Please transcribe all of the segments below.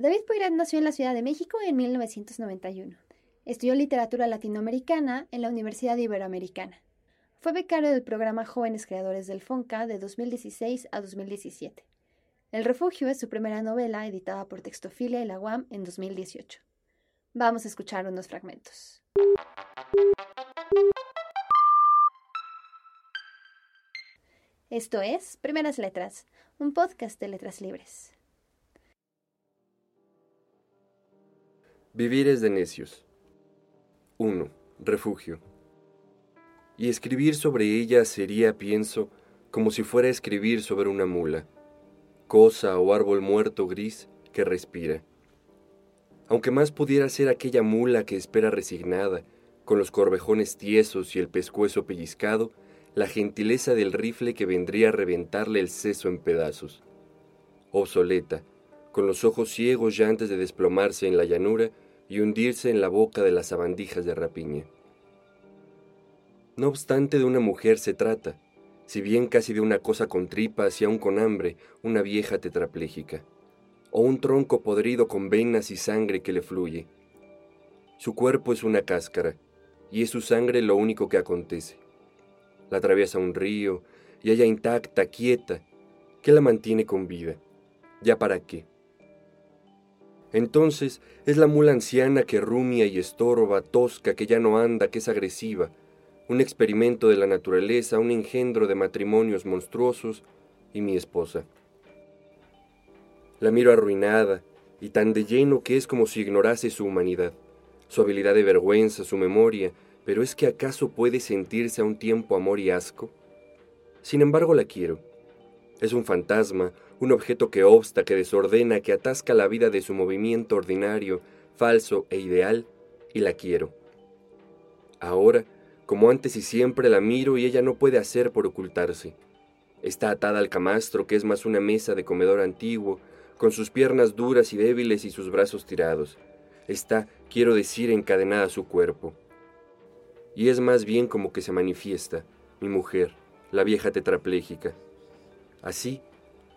David Poiret nació en la Ciudad de México en 1991. Estudió literatura latinoamericana en la Universidad Iberoamericana. Fue becario del programa Jóvenes Creadores del FONCA de 2016 a 2017. El Refugio es su primera novela editada por Textofilia y la UAM en 2018. Vamos a escuchar unos fragmentos. Esto es Primeras Letras, un podcast de letras libres. Vivir es de necios. 1. Refugio. Y escribir sobre ella sería, pienso, como si fuera escribir sobre una mula, cosa o árbol muerto gris que respira. Aunque más pudiera ser aquella mula que espera resignada, con los corvejones tiesos y el pescuezo pellizcado, la gentileza del rifle que vendría a reventarle el seso en pedazos. Obsoleta, con los ojos ciegos ya antes de desplomarse en la llanura y hundirse en la boca de las sabandijas de rapiña. No obstante de una mujer se trata, si bien casi de una cosa con tripas y aún con hambre, una vieja tetrapléjica, o un tronco podrido con venas y sangre que le fluye. Su cuerpo es una cáscara, y es su sangre lo único que acontece. La atraviesa un río, y ella intacta, quieta, ¿qué la mantiene con vida? ¿Ya para qué? Entonces es la mula anciana que rumia y estorba, tosca, que ya no anda, que es agresiva, un experimento de la naturaleza, un engendro de matrimonios monstruosos y mi esposa. La miro arruinada y tan de lleno que es como si ignorase su humanidad, su habilidad de vergüenza, su memoria, pero es que acaso puede sentirse a un tiempo amor y asco. Sin embargo la quiero. Es un fantasma, un objeto que obsta, que desordena, que atasca la vida de su movimiento ordinario, falso e ideal, y la quiero. Ahora, como antes y siempre, la miro y ella no puede hacer por ocultarse. Está atada al camastro, que es más una mesa de comedor antiguo, con sus piernas duras y débiles y sus brazos tirados. Está, quiero decir, encadenada a su cuerpo. Y es más bien como que se manifiesta, mi mujer, la vieja tetrapléjica. Así,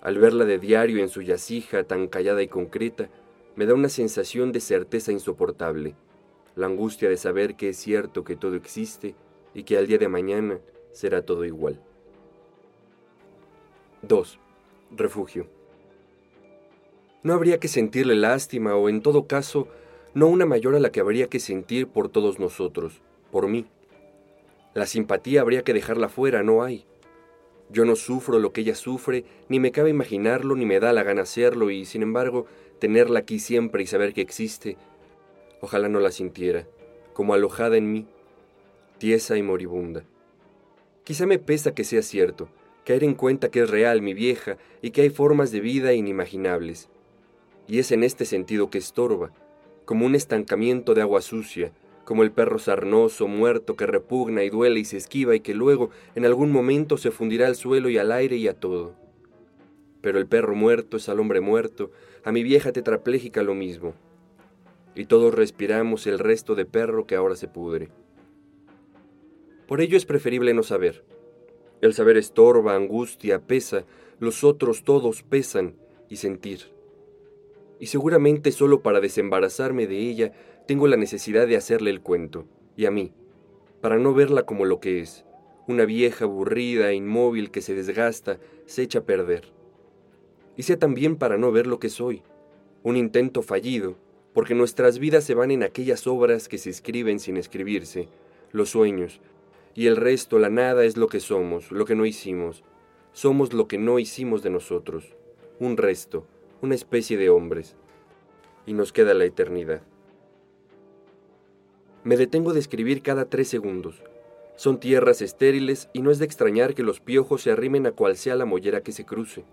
al verla de diario en su yacija tan callada y concreta, me da una sensación de certeza insoportable, la angustia de saber que es cierto que todo existe y que al día de mañana será todo igual. 2. Refugio. No habría que sentirle lástima o en todo caso, no una mayor a la que habría que sentir por todos nosotros, por mí. La simpatía habría que dejarla fuera, no hay. Yo no sufro lo que ella sufre, ni me cabe imaginarlo, ni me da la gana hacerlo, y sin embargo, tenerla aquí siempre y saber que existe, ojalá no la sintiera, como alojada en mí, tiesa y moribunda. Quizá me pesa que sea cierto, caer en cuenta que es real mi vieja y que hay formas de vida inimaginables. Y es en este sentido que estorba, como un estancamiento de agua sucia, como el perro sarnoso, muerto, que repugna y duele y se esquiva y que luego, en algún momento, se fundirá al suelo y al aire y a todo. Pero el perro muerto es al hombre muerto, a mi vieja tetrapléjica lo mismo. Y todos respiramos el resto de perro que ahora se pudre. Por ello es preferible no saber. El saber estorba, angustia, pesa, los otros todos pesan y sentir. Y seguramente solo para desembarazarme de ella tengo la necesidad de hacerle el cuento, y a mí, para no verla como lo que es, una vieja aburrida, inmóvil que se desgasta, se echa a perder. Y sé también para no ver lo que soy, un intento fallido, porque nuestras vidas se van en aquellas obras que se escriben sin escribirse, los sueños, y el resto, la nada, es lo que somos, lo que no hicimos. Somos lo que no hicimos de nosotros, un resto, una especie de hombres. Y nos queda la eternidad. Me detengo de escribir cada tres segundos. Son tierras estériles y no es de extrañar que los piojos se arrimen a cual sea la mollera que se cruce.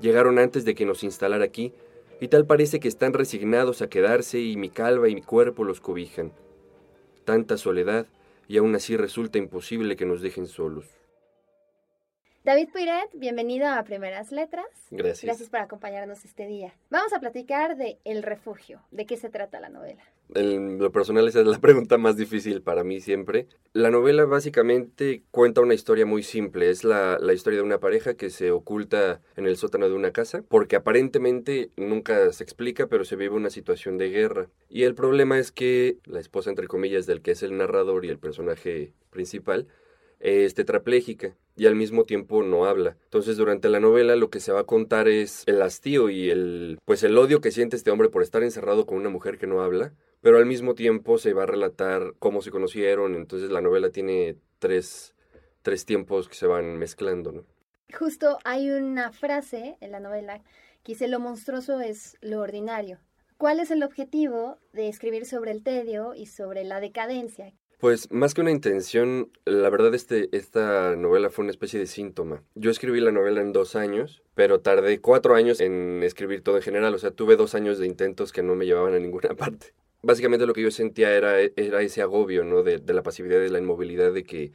Llegaron antes de que nos instalara aquí, y tal parece que están resignados a quedarse y mi calva y mi cuerpo los cobijan. Tanta soledad, y aún así resulta imposible que nos dejen solos. David Piret, bienvenido a Primeras Letras. Gracias. Gracias por acompañarnos este día. Vamos a platicar de El Refugio. ¿De qué se trata la novela? En lo personal esa es la pregunta más difícil para mí siempre. La novela básicamente cuenta una historia muy simple. Es la, la, historia de una pareja que se oculta en el sótano de una casa porque aparentemente nunca se explica, pero se vive una situación de guerra. Y el problema es que la esposa, entre comillas, del que es el narrador y el personaje principal, es tetrapléjica y al mismo tiempo no habla. Entonces, durante la novela lo que se va a contar es el hastío y el pues el odio que siente este hombre por estar encerrado con una mujer que no habla, pero al mismo tiempo se va a relatar cómo se conocieron, entonces la novela tiene tres, tres tiempos que se van mezclando, ¿no? Justo hay una frase en la novela que dice lo monstruoso es lo ordinario. ¿Cuál es el objetivo de escribir sobre el tedio y sobre la decadencia? Pues más que una intención, la verdad este, esta novela fue una especie de síntoma. Yo escribí la novela en dos años, pero tardé cuatro años en escribir todo en general, o sea, tuve dos años de intentos que no me llevaban a ninguna parte. Básicamente lo que yo sentía era, era ese agobio, ¿no? De, la pasividad de la inmovilidad de que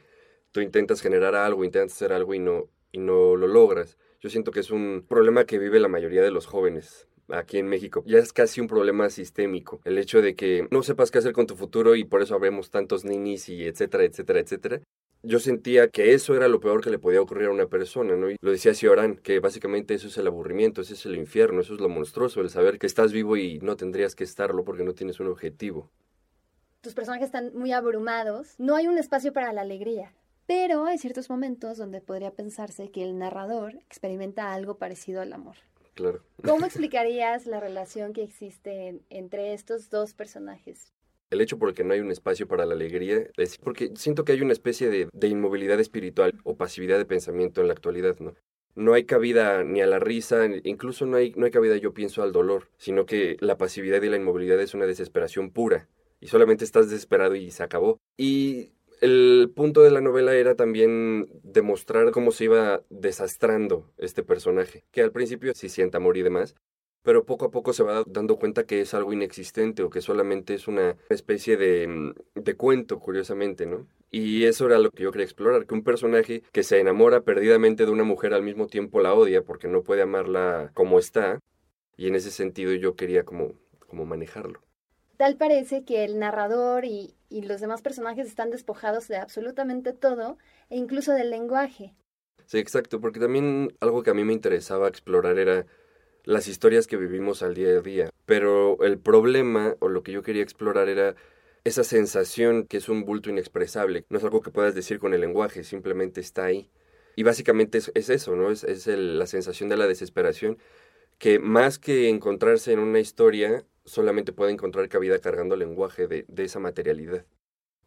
tú intentas generar algo, intentas hacer algo y no, y no lo logras. Yo siento que es un problema que vive la mayoría de los jóvenes aquí en México. Ya es casi un problema sistémico. El hecho de que no sepas qué hacer con tu futuro y por eso habemos tantos ninis y etcétera, etcétera, etcétera. Yo sentía que eso era lo peor que le podía ocurrir a una persona, ¿no? Y lo decía Ciorán, que básicamente eso es el aburrimiento, ese es el infierno, eso es lo monstruoso, el saber que estás vivo y no tendrías que estarlo porque no tienes un objetivo. Tus personajes están muy abrumados, no hay un espacio para la alegría. Pero hay ciertos momentos donde podría pensarse que el narrador experimenta algo parecido al amor. Claro. ¿Cómo explicarías la relación que existe entre estos dos personajes? El hecho por el que no hay un espacio para la alegría es porque siento que hay una especie de, de inmovilidad espiritual o pasividad de pensamiento en la actualidad, ¿no? no hay cabida ni a la risa, incluso no hay, no hay cabida, yo pienso, al dolor, sino que la pasividad y la inmovilidad es una desesperación pura, y solamente estás desesperado y se acabó. Y el punto de la novela era también demostrar cómo se iba desastrando este personaje, que al principio sí sienta amor y demás, pero poco a poco se va dando cuenta que es algo inexistente o que solamente es una especie de, mm, de cuento, curiosamente, ¿no? Y eso era lo que yo quería explorar, que un personaje que se enamora perdidamente de una mujer al mismo tiempo la odia porque no puede amarla como está, y en ese sentido yo quería como, como manejarlo. Tal parece que el narrador y, los demás personajes están despojados de absolutamente todo e incluso del lenguaje. Sí, exacto, porque también algo que a mí me interesaba explorar era las historias que vivimos al día a día. Pero el problema, o lo que yo quería explorar era esa sensación que es un bulto inexpresable. No es algo que puedas decir con el lenguaje, simplemente está ahí. Y básicamente es, eso, ¿no? Es, es la sensación de la desesperación que más que encontrarse en una historia, solamente puede encontrar cabida cargando lenguaje de, de esa materialidad.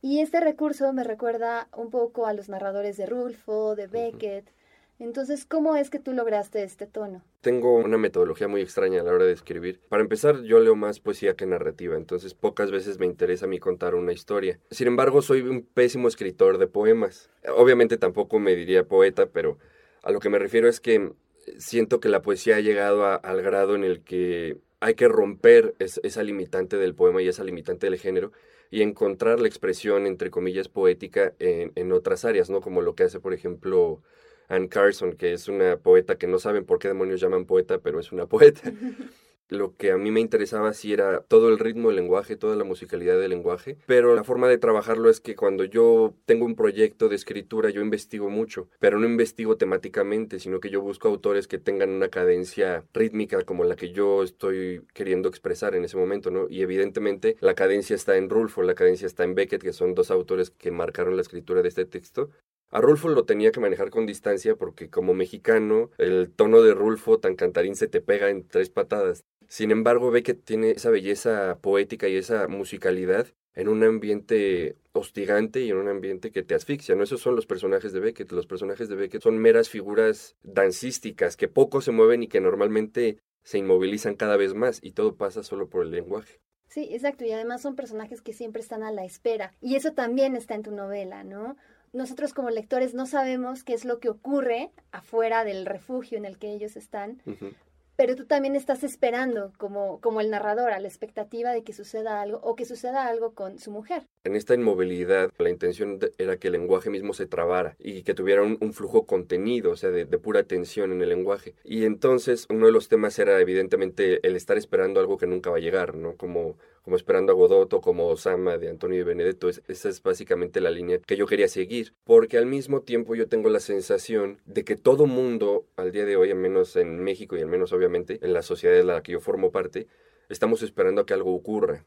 Y este recurso me recuerda un poco a los narradores de Rulfo, de Beckett. Entonces, ¿cómo es que tú lograste este tono? Tengo una metodología muy extraña a la hora de escribir. Para empezar, yo leo más poesía que narrativa, entonces pocas veces me interesa a mí contar una historia. Sin embargo, soy un pésimo escritor de poemas. Obviamente tampoco me diría poeta, pero a lo que me refiero es que siento que la poesía ha llegado al grado en el que hay que romper esa limitante del poema y esa limitante del género y encontrar la expresión, entre comillas, poética en, en otras áreas, ¿no? Como lo que hace, por ejemplo, Anne Carson, que es una poeta que no saben por qué demonios llaman poeta, pero es una poeta. Lo que a mí me interesaba sí era todo el ritmo del lenguaje, toda la musicalidad del lenguaje, pero la forma de trabajarlo es que cuando yo tengo un proyecto de escritura yo investigo mucho, pero no investigo temáticamente, sino que yo busco autores que tengan una cadencia rítmica como la que yo estoy queriendo expresar en ese momento, ¿no? Y evidentemente la cadencia está en Rulfo, la cadencia está en Beckett, que son dos autores que marcaron la escritura de este texto, a Rulfo lo tenía que manejar con distancia porque como mexicano el tono de Rulfo tan cantarín se te pega en tres patadas. Sin embargo, ve que tiene esa belleza poética y esa musicalidad en un ambiente hostigante y en un ambiente que te asfixia, ¿no? Esos son los personajes de Beckett. Los personajes de Beckett son meras figuras dancísticas que poco se mueven y que normalmente se inmovilizan cada vez más y todo pasa solo por el lenguaje. Sí, exacto, y además son personajes que siempre están a la espera. Y eso también está en tu novela, ¿no? nosotros como lectores no sabemos qué es lo que ocurre afuera del refugio en el que ellos están, pero tú también estás esperando como, como el narrador a la expectativa de que suceda algo o que suceda algo con su mujer. En esta inmovilidad, la intención era que el lenguaje mismo se trabara y que tuviera un, flujo contenido, o sea, de, de, pura tensión en el lenguaje. Y entonces uno de los temas era evidentemente el estar esperando algo que nunca va a llegar, ¿no? Como como Esperando a Godot o como Osama de Antonio y Benedetto. esa es básicamente la línea que yo quería seguir, porque al mismo tiempo yo tengo la sensación de que todo mundo, al día de hoy, al menos en México y al menos obviamente en la sociedad de la que yo formo parte, estamos esperando a que algo ocurra.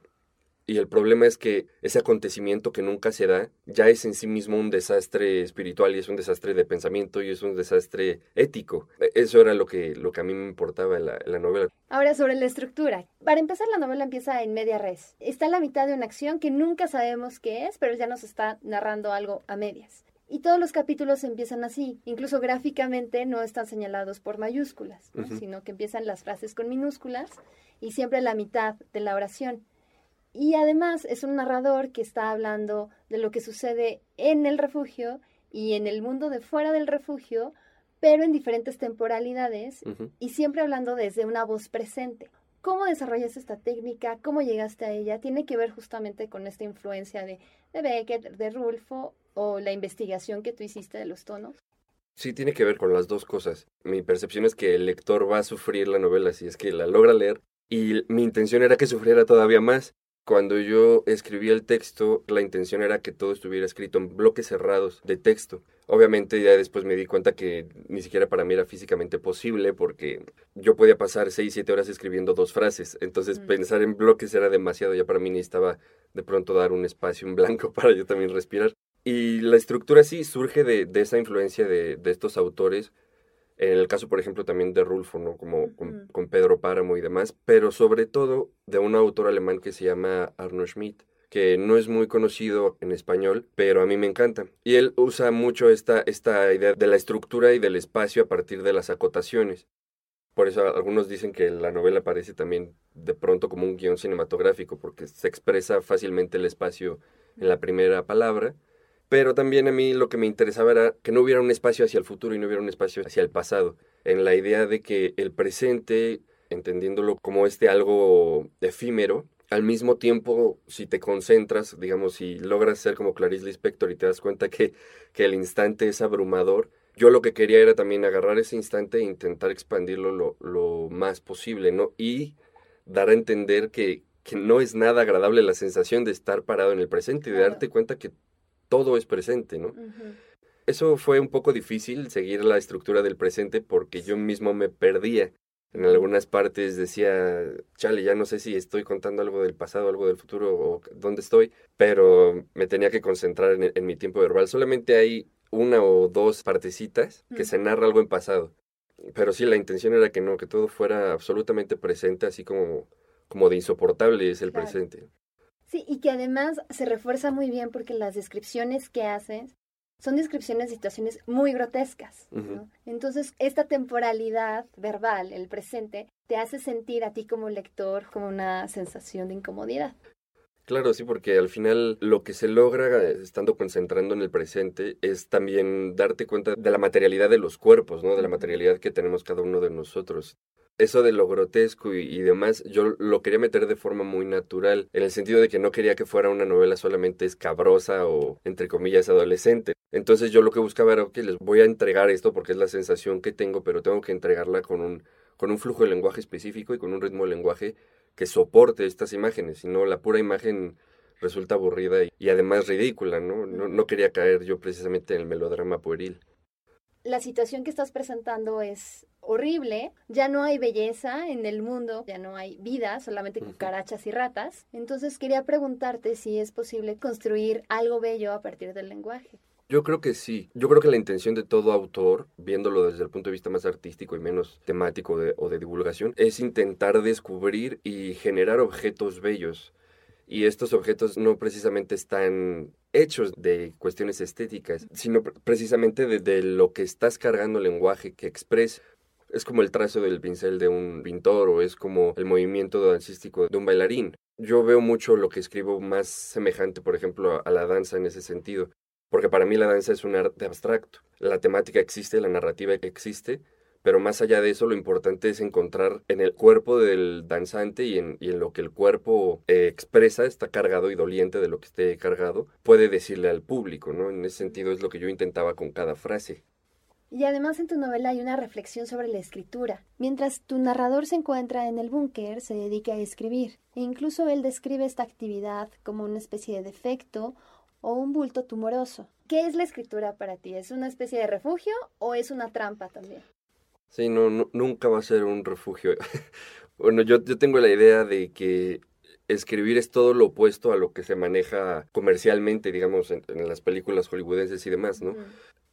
Y el problema es que ese acontecimiento que nunca se da ya es en sí mismo un desastre espiritual y es un desastre de pensamiento y es un desastre ético. Eso era lo que, lo que a mí me importaba en la, la novela. Ahora sobre la estructura. Para empezar, la novela empieza en media res. Está en la mitad de una acción que nunca sabemos qué es, pero ya nos está narrando algo a medias. Y todos los capítulos empiezan así, incluso gráficamente no están señalados por mayúsculas, sino que empiezan las frases con minúsculas y siempre la mitad de la oración. Y además es un narrador que está hablando de lo que sucede en el refugio y en el mundo de fuera del refugio, pero en diferentes temporalidades y siempre hablando desde una voz presente. ¿Cómo desarrollas esta técnica? ¿Cómo llegaste a ella? Tiene que ver justamente con esta influencia de, de Beckett, de Rulfo o la investigación que tú hiciste de los tonos. Sí, tiene que ver con las dos cosas. Mi percepción es que el lector va a sufrir la novela si es que la logra leer y mi intención era que sufriera todavía más. Cuando yo escribí el texto, la intención era que todo estuviera escrito en bloques cerrados de texto. Obviamente ya después me di cuenta que ni siquiera para mí era físicamente posible porque yo podía pasar 6, 7 horas escribiendo dos frases. Entonces pensar en bloques era demasiado. Ya para mí necesitaba de pronto dar un espacio en blanco para yo también respirar. Y la estructura sí surge de, de esa influencia de, de estos autores en el caso, por ejemplo, también de Rulfo, ¿no? Como con, Pedro Páramo y demás, pero sobre todo de un autor alemán que se llama Arno Schmidt, que no es muy conocido en español, pero a mí me encanta. Y él usa mucho esta, esta idea de la estructura y del espacio a partir de las acotaciones. Por eso algunos dicen que la novela parece también de pronto como un guion cinematográfico, porque se expresa fácilmente el espacio en la primera palabra pero también a mí lo que me interesaba era que no hubiera un espacio hacia el futuro y no hubiera un espacio hacia el pasado, en la idea de que el presente, entendiéndolo como este algo efímero, al mismo tiempo, si te concentras, digamos, si logras ser como Clarice Lispector y te das cuenta que, que el instante es abrumador, yo lo que quería era también agarrar ese instante e intentar expandirlo lo, lo más posible, ¿no? Y dar a entender que, que no es nada agradable la sensación de estar parado en el presente y de darte cuenta que todo es presente, ¿no? Eso fue un poco difícil, seguir la estructura del presente, porque yo mismo me perdía. En algunas partes decía, chale, ya no sé si estoy contando algo del pasado, algo del futuro o dónde estoy, pero me tenía que concentrar en, mi tiempo verbal. Solamente hay una o dos partecitas que se narra algo en pasado. Pero sí, la intención era que no, que todo fuera absolutamente presente, así como, como de insoportable es el presente. Sí, y que además se refuerza muy bien porque las descripciones que haces son descripciones de situaciones muy grotescas. Entonces, esta temporalidad verbal, el presente, te hace sentir a ti como lector como una sensación de incomodidad. Claro, sí, porque al final lo que se logra eh, estando concentrando en el presente es también darte cuenta de la materialidad de los cuerpos, ¿no? De la materialidad que tenemos cada uno de nosotros eso de lo grotesco y, demás, yo lo quería meter de forma muy natural, en el sentido de que no quería que fuera una novela solamente escabrosa o, entre comillas, adolescente. Entonces yo lo que buscaba era, que les voy a entregar esto porque es la sensación que tengo, pero tengo que entregarla con un, con un flujo de lenguaje específico y con un ritmo de lenguaje que soporte estas imágenes, si no la pura imagen resulta aburrida y, además ridícula, ¿no? ¿no? No quería caer yo precisamente en el melodrama pueril la situación que estás presentando es horrible, ya no hay belleza en el mundo, ya no hay vida, solamente cucarachas y ratas. Entonces quería preguntarte si es posible construir algo bello a partir del lenguaje. Yo creo que sí. Yo creo que la intención de todo autor, viéndolo desde el punto de vista más artístico y menos temático o de divulgación, es intentar descubrir y generar objetos bellos y estos objetos no precisamente están hechos de cuestiones estéticas, sino precisamente de, lo que estás cargando el lenguaje que expresa. Es como el trazo del pincel de un pintor o es como el movimiento dancístico de un bailarín. Yo veo mucho lo que escribo más semejante, por ejemplo, a la danza en ese sentido, porque para mí la danza es un arte abstracto. La temática existe, la narrativa existe, pero más allá de eso lo importante es encontrar en el cuerpo del danzante y en, lo que el cuerpo eh, expresa, está cargado y doliente de lo que esté cargado, puede decirle al público, ¿no? En ese sentido es lo que yo intentaba con cada frase. Y además en tu novela hay una reflexión sobre la escritura. Mientras tu narrador se encuentra en el búnker, se dedica a escribir. E incluso él describe esta actividad como una especie de defecto o un bulto tumoroso. ¿Qué es la escritura para ti? ¿Es una especie de refugio o es una trampa también? Sí, no, nunca va a ser un refugio. bueno, yo, yo tengo la idea de que escribir es todo lo opuesto a lo que se maneja comercialmente, digamos, en, las películas hollywoodenses y demás, ¿no?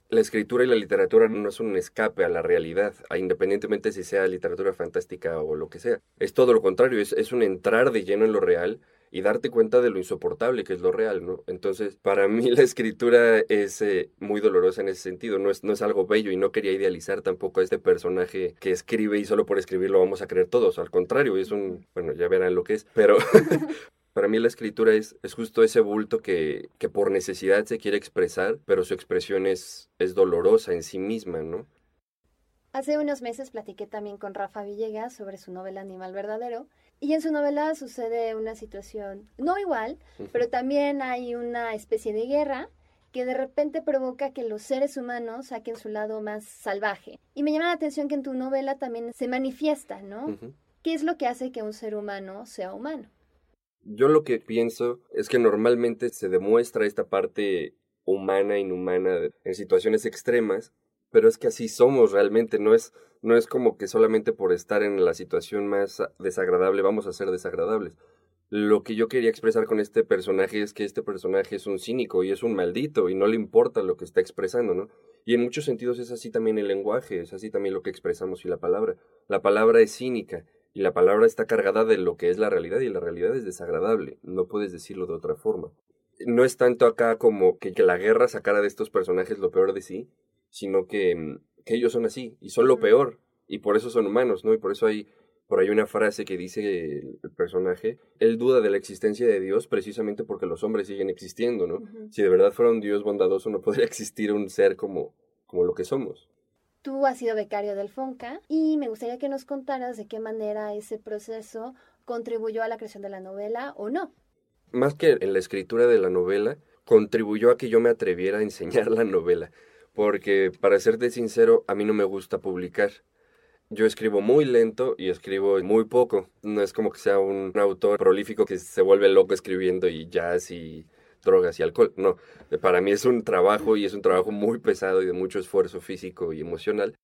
La escritura y la literatura no es un escape a la realidad, independientemente si sea literatura fantástica o lo que sea. Es todo lo contrario, es, es un entrar de lleno en lo real y darte cuenta de lo insoportable que es lo real, ¿no? Entonces, para mí la escritura es eh, muy dolorosa en ese sentido, no es, no es algo bello y no quería idealizar tampoco a este personaje que escribe y solo por escribir lo vamos a creer todos, al contrario, es un, bueno, ya verán lo que es, pero para mí la escritura es, es justo ese bulto que, que por necesidad se quiere expresar, pero su expresión es, es dolorosa en sí misma, ¿no? Hace unos meses platiqué también con Rafa Villegas sobre su novela Animal Verdadero y en su novela sucede una situación no igual, pero también hay una especie de guerra que de repente provoca que los seres humanos saquen su lado más salvaje. Y me llama la atención que en tu novela también se manifiesta, ¿no? ¿Qué es lo que hace que un ser humano sea humano? Yo lo que pienso es que normalmente se demuestra esta parte humana, inhumana, en situaciones extremas, pero es que así somos realmente, no es, no es como que solamente por estar en la situación más desagradable vamos a ser desagradables. Lo que yo quería expresar con este personaje es que este personaje es un cínico y es un maldito y no le importa lo que está expresando, ¿no? Y en muchos sentidos es así también el lenguaje, es así también lo que expresamos y la palabra. La palabra es cínica y la palabra está cargada de lo que es la realidad y la realidad es desagradable, no puedes decirlo de otra forma. No es tanto acá como que, que la guerra sacara de estos personajes lo peor de sí, sino que, mm, que ellos son así y son lo peor y por eso son humanos, ¿no? Y por eso hay por ahí una frase que dice el, personaje, él duda de la existencia de Dios precisamente porque los hombres siguen existiendo, ¿no? Si de verdad fuera un Dios bondadoso no podría existir un ser como, como lo que somos. Tú has sido becario del FONCA y me gustaría que nos contaras de qué manera ese proceso contribuyó a la creación de la novela o no. Más que en la escritura de la novela, contribuyó a que yo me atreviera a enseñar la novela porque para serte sincero, a mí no me gusta publicar. Yo escribo muy lento y escribo muy poco. No es como que sea un autor prolífico que se vuelve loco escribiendo y jazz y drogas y alcohol. No, para mí es un trabajo y es un trabajo muy pesado y de mucho esfuerzo físico y emocional.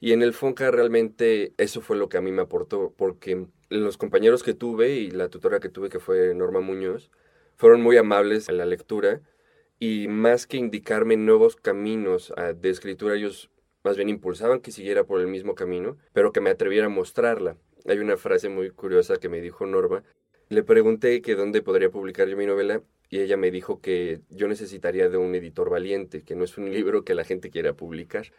Y en el Fonca realmente eso fue lo que a mí me aportó, porque los compañeros que tuve y la tutora que tuve, que fue Norma Muñoz, fueron muy amables en la lectura y más que indicarme nuevos caminos ah, de escritura, ellos más bien impulsaban que siguiera por el mismo camino, pero que me atreviera a mostrarla. Hay una frase muy curiosa que me dijo Norma. Le pregunté que dónde podría publicar yo mi novela y ella me dijo que yo necesitaría de un editor valiente, que no es un libro que la gente quiera publicar.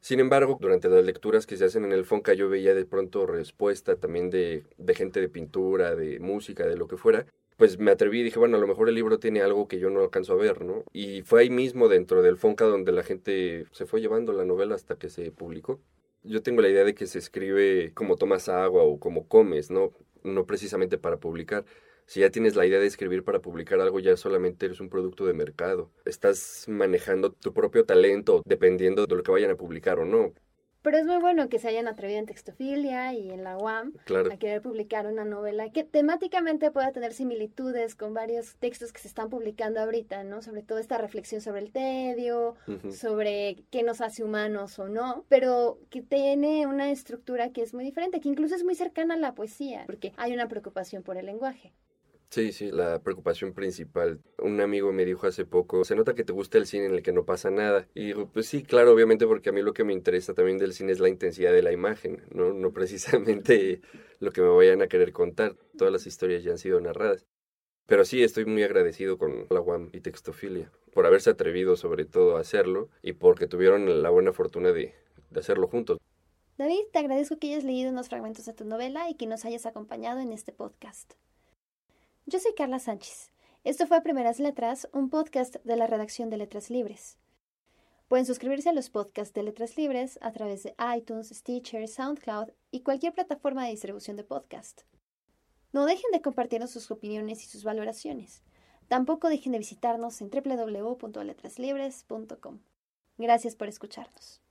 Sin embargo, durante las lecturas que se hacen en el Fonca yo veía de pronto respuesta también de, de gente de pintura, de música, de lo que fuera, pues me atreví y dije, bueno, a lo mejor el libro tiene algo que yo no alcanzo a ver, ¿no? Y fue ahí mismo dentro del Fonca donde la gente se fue llevando la novela hasta que se publicó. Yo tengo la idea de que se escribe como tomas agua o como comes, ¿no? No precisamente para publicar. Si ya tienes la idea de escribir para publicar algo, ya solamente eres un producto de mercado. Estás manejando tu propio talento dependiendo de lo que vayan a publicar o no. Pero es muy bueno que se hayan atrevido en Textofilia y en la UAM a querer publicar una novela que temáticamente pueda tener similitudes con varios textos que se están publicando ahorita, ¿no? Sobre todo esta reflexión sobre el tedio, sobre qué nos hace humanos o no, pero que tiene una estructura que es muy diferente, que incluso es muy cercana a la poesía, porque hay una preocupación por el lenguaje. Sí, sí, la preocupación principal. Un amigo me dijo hace poco, se nota que te gusta el cine en el que no pasa nada. Y pues sí, claro, obviamente porque a mí lo que me interesa también del cine es la intensidad de la imagen, no, no precisamente lo que me vayan a querer contar. Todas las historias ya han sido narradas. Pero sí, estoy muy agradecido con la UAM y Textofilia por haberse atrevido sobre todo a hacerlo y porque tuvieron la buena fortuna de, de hacerlo juntos. David, te agradezco que hayas leído unos fragmentos de tu novela y que nos hayas acompañado en este podcast. Yo soy Carla Sánchez. Esto fue Primeras Letras, un podcast de la redacción de Letras Libres. Pueden suscribirse a los podcasts de Letras Libres a través de iTunes, Stitcher, SoundCloud y cualquier plataforma de distribución de podcast. No dejen de compartirnos sus opiniones y sus valoraciones. Tampoco dejen de visitarnos en www.letraslibres.com. Gracias por escucharnos.